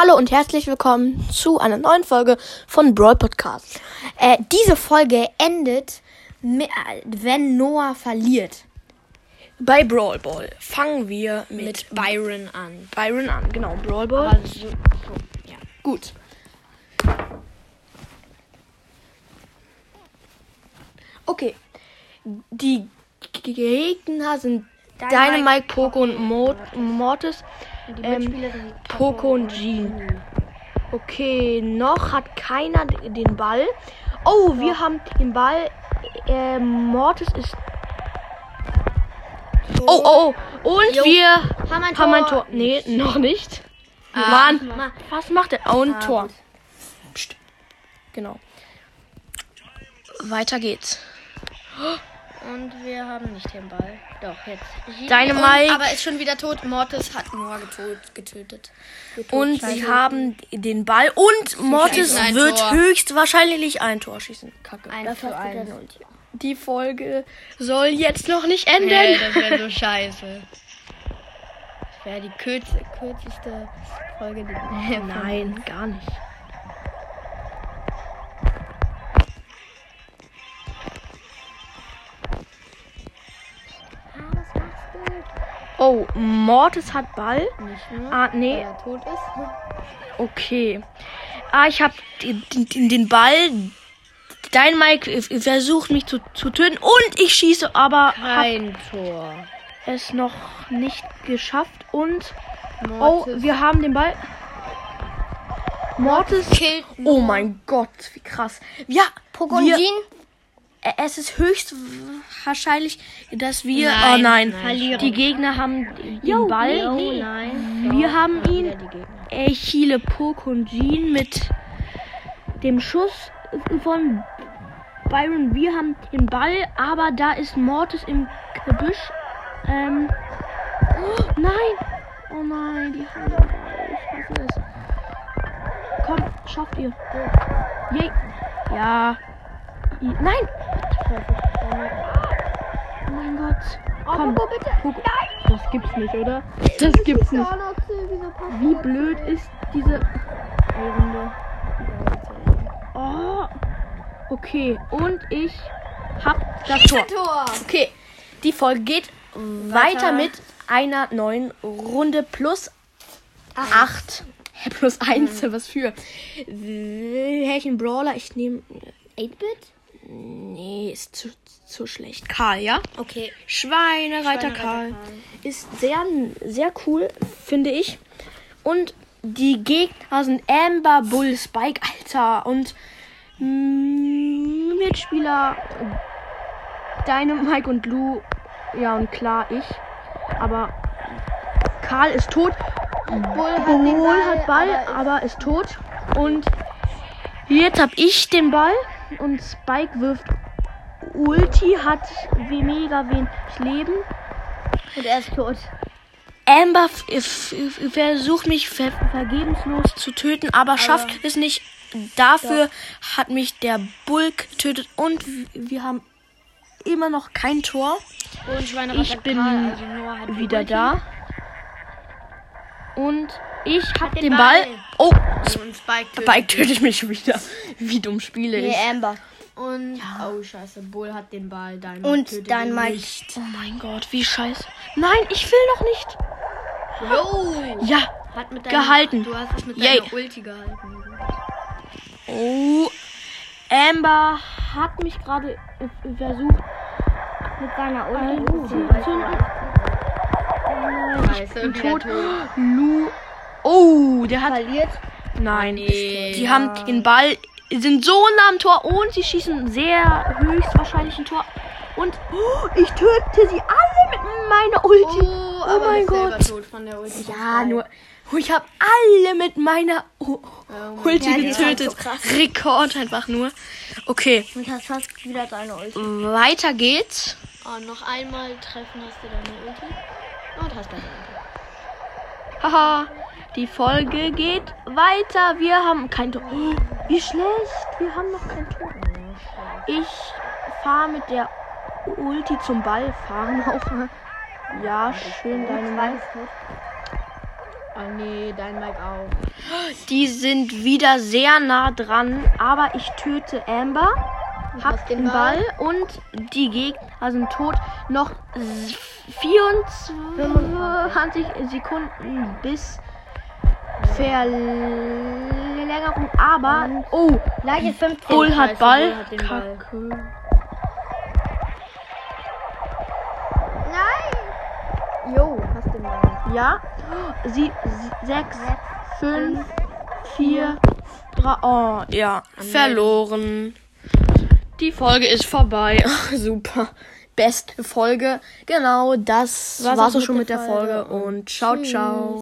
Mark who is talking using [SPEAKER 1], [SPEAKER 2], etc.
[SPEAKER 1] Hallo und herzlich willkommen zu einer neuen Folge von Brawl Podcast. Äh, diese Folge endet, mit, äh, wenn Noah verliert.
[SPEAKER 2] Bei Brawl Ball fangen wir mit,
[SPEAKER 1] Mit Byron an.
[SPEAKER 2] Byron an. Genau, Brawl Ball.
[SPEAKER 1] So, ja.
[SPEAKER 2] Gut. Okay. Die Gegner sind Dynamite, Poco und Mo Mortis.
[SPEAKER 1] Die
[SPEAKER 2] Ähm, Poco und Jean. Okay, noch hat keiner den Ball. Oh, wir haben den Ball. Äh, Mortis ist. Oh, oh, oh. Und
[SPEAKER 1] Jo.
[SPEAKER 2] wir
[SPEAKER 1] Haben ein
[SPEAKER 2] haben ein
[SPEAKER 1] Tor.
[SPEAKER 2] Tor. Nee, noch nicht.
[SPEAKER 1] Ah,
[SPEAKER 2] Mann,
[SPEAKER 1] Ma-
[SPEAKER 2] was macht er? Oh, ein
[SPEAKER 1] Ah,
[SPEAKER 2] Tor. Psst. Genau. Weiter geht's.
[SPEAKER 1] Und wir haben nicht den Ball. Doch, jetzt.
[SPEAKER 2] Dynamite.
[SPEAKER 1] Und, aber ist schon wieder tot. Mortis hat Noah getot, getötet.
[SPEAKER 2] Und sie haben den Ball und Mortis wird
[SPEAKER 1] Tor.
[SPEAKER 2] höchstwahrscheinlich ein Tor schießen. Kacke.
[SPEAKER 1] Ein für eins.
[SPEAKER 2] Die Folge soll jetzt noch nicht enden.
[SPEAKER 1] Nee, das wäre so scheiße. Das wäre die kürz kürzeste Folge. Die
[SPEAKER 2] Nein, gar nicht. Oh, Mortis hat Ball.
[SPEAKER 1] Nur,
[SPEAKER 2] Ah, nee. Okay. Ah, ich habe den, den, den Ball. Dein Mike versucht mich zu, zu töten und ich schieße, aber
[SPEAKER 1] Kein Tor.
[SPEAKER 2] es noch nicht geschafft. Und oh,
[SPEAKER 1] Mortis
[SPEAKER 2] wir haben den Ball. Mortis.
[SPEAKER 1] killt
[SPEAKER 2] Oh mein Gott, wie krass. Ja,
[SPEAKER 1] Poco und
[SPEAKER 2] wir,
[SPEAKER 1] Jean.
[SPEAKER 2] äh, es ist höchst wahrscheinlich, dass wir.
[SPEAKER 1] Nein,
[SPEAKER 2] oh nein,
[SPEAKER 1] nein,
[SPEAKER 2] die Gegner haben den Ball.
[SPEAKER 1] Oh
[SPEAKER 2] Nee.
[SPEAKER 1] nein.
[SPEAKER 2] Wir haben ihn.
[SPEAKER 1] Wieder die Gegner.
[SPEAKER 2] Echile Pokon mit dem Schuss von Byron. Wir haben den Ball, aber da ist Mortis im Gebüsch. Ähm. Oh, nein! Oh nein, die haben den Ball. Ich hasse es. Komm, schafft ihr. Yay. Ja. Nein! Oh mein Gott. Komm.
[SPEAKER 1] Poco, bitte.
[SPEAKER 2] Poco. Das gibt's nicht, oder? Das gibt's nicht. Wie blöd ist diese Runde? Oh. Okay, und ich hab das Tor.
[SPEAKER 1] Tor.
[SPEAKER 2] Okay, die Folge geht weiter, mit einer neuen Runde plus 8. Hä, plus 1, was für? Welchen Brawler? Ich nehme
[SPEAKER 1] 8-Bit?
[SPEAKER 2] Nee, ist zu, zu schlecht. Karl, ja?
[SPEAKER 1] Okay.
[SPEAKER 2] Schweinereiter
[SPEAKER 1] Schweinereiter
[SPEAKER 2] Karl.
[SPEAKER 1] Karl.
[SPEAKER 2] Ist sehr, sehr cool, finde ich. Und die Gegner sind Amber, Bull, Spike, Alter. Und mm, Mitspieler Dynamite und Blue. Ja, und klar ich. Aber Karl ist tot.
[SPEAKER 1] Bull hat
[SPEAKER 2] Bull hat Ball, aber ist tot. Und jetzt hab ich den Ball. Und Spike wirft Ulti, hat wie mega wenig Leben.
[SPEAKER 1] Und er ist tot.
[SPEAKER 2] Amber versucht mich ver vergebenslos zu töten, aber schafft es nicht. Dafür hat mich der Bull getötet und wir haben immer noch kein Tor.
[SPEAKER 1] Und
[SPEAKER 2] Ich bin
[SPEAKER 1] Karl, also
[SPEAKER 2] Wieder da. Und ich hab
[SPEAKER 1] den
[SPEAKER 2] den Ball.
[SPEAKER 1] Ball.
[SPEAKER 2] Oh,
[SPEAKER 1] Und Spike tötet.
[SPEAKER 2] Spike tötet mich wieder. Wie dumm spiele ich.
[SPEAKER 1] Amber. Und, oh scheiße, Bull hat den Ball, dein
[SPEAKER 3] Und dann Mike.
[SPEAKER 1] Nicht.
[SPEAKER 2] Oh mein Gott, wie scheiße. Nein, ich will noch nicht.
[SPEAKER 1] Jo!
[SPEAKER 2] Ja.
[SPEAKER 1] Hat mit deiner,
[SPEAKER 2] Gehalten.
[SPEAKER 1] Du hast es mit
[SPEAKER 2] Yay.
[SPEAKER 1] deiner Ulti gehalten.
[SPEAKER 2] Oh. Amber hat mich gerade versucht
[SPEAKER 3] Mit seiner
[SPEAKER 2] Ein-
[SPEAKER 3] Ulti.
[SPEAKER 1] Scheiße,
[SPEAKER 2] bin
[SPEAKER 1] wieder
[SPEAKER 2] tot. Lu. Oh, der hat.
[SPEAKER 3] Verliert.
[SPEAKER 2] Nein.
[SPEAKER 1] nee.
[SPEAKER 2] Die haben den Ball, sind so nah am Tor und sie schießen sehr höchstwahrscheinlich ein Tor. Und oh, ich töte sie alle mit meiner Ulti.
[SPEAKER 1] Oh, aber
[SPEAKER 2] mein Gott.
[SPEAKER 1] tot von der Ulti.
[SPEAKER 2] Ja, nur. Ich habe alle mit meiner
[SPEAKER 1] Oh
[SPEAKER 2] Ulti
[SPEAKER 3] Ja, halt
[SPEAKER 2] getötet.
[SPEAKER 3] so.
[SPEAKER 2] Rekord einfach nur. Okay,
[SPEAKER 3] Und hast fast wieder deine Ulti.
[SPEAKER 2] weiter geht's.
[SPEAKER 1] Oh, noch einmal treffen hast du deine Ulti. Und hast deine Ulti.
[SPEAKER 2] Haha, die Folge geht weiter. Wir haben kein Tor. Oh, wie schlecht. Wir haben noch kein Tor. Ich fahre mit der Ulti zum Ball fahren auch. Ja, schön deine Meinung. Oh nee, dein Mike auch. Die sind wieder sehr nah dran, aber ich töte Amber. Hab
[SPEAKER 1] den
[SPEAKER 2] Ball und die Gegner sind tot. Noch 24 Sekunden bis Verlängerung. Aber, oh,
[SPEAKER 3] Gleiche 15.
[SPEAKER 2] Bull hat
[SPEAKER 3] Scheiße,
[SPEAKER 2] Ball.
[SPEAKER 3] Bull hat Ball.
[SPEAKER 2] Kacke.
[SPEAKER 3] Nein! Jo, hast den Ball.
[SPEAKER 2] Ja. Sie, sie sechs, fünf, vier, drei. Oh, ja. Verloren. Die Folge ist vorbei. Super. Beste Folge. Genau, das
[SPEAKER 1] War's
[SPEAKER 2] war's
[SPEAKER 1] auch
[SPEAKER 2] schon
[SPEAKER 1] mit
[SPEAKER 2] der Folge.
[SPEAKER 1] Folge.
[SPEAKER 2] Und ciao, ciao.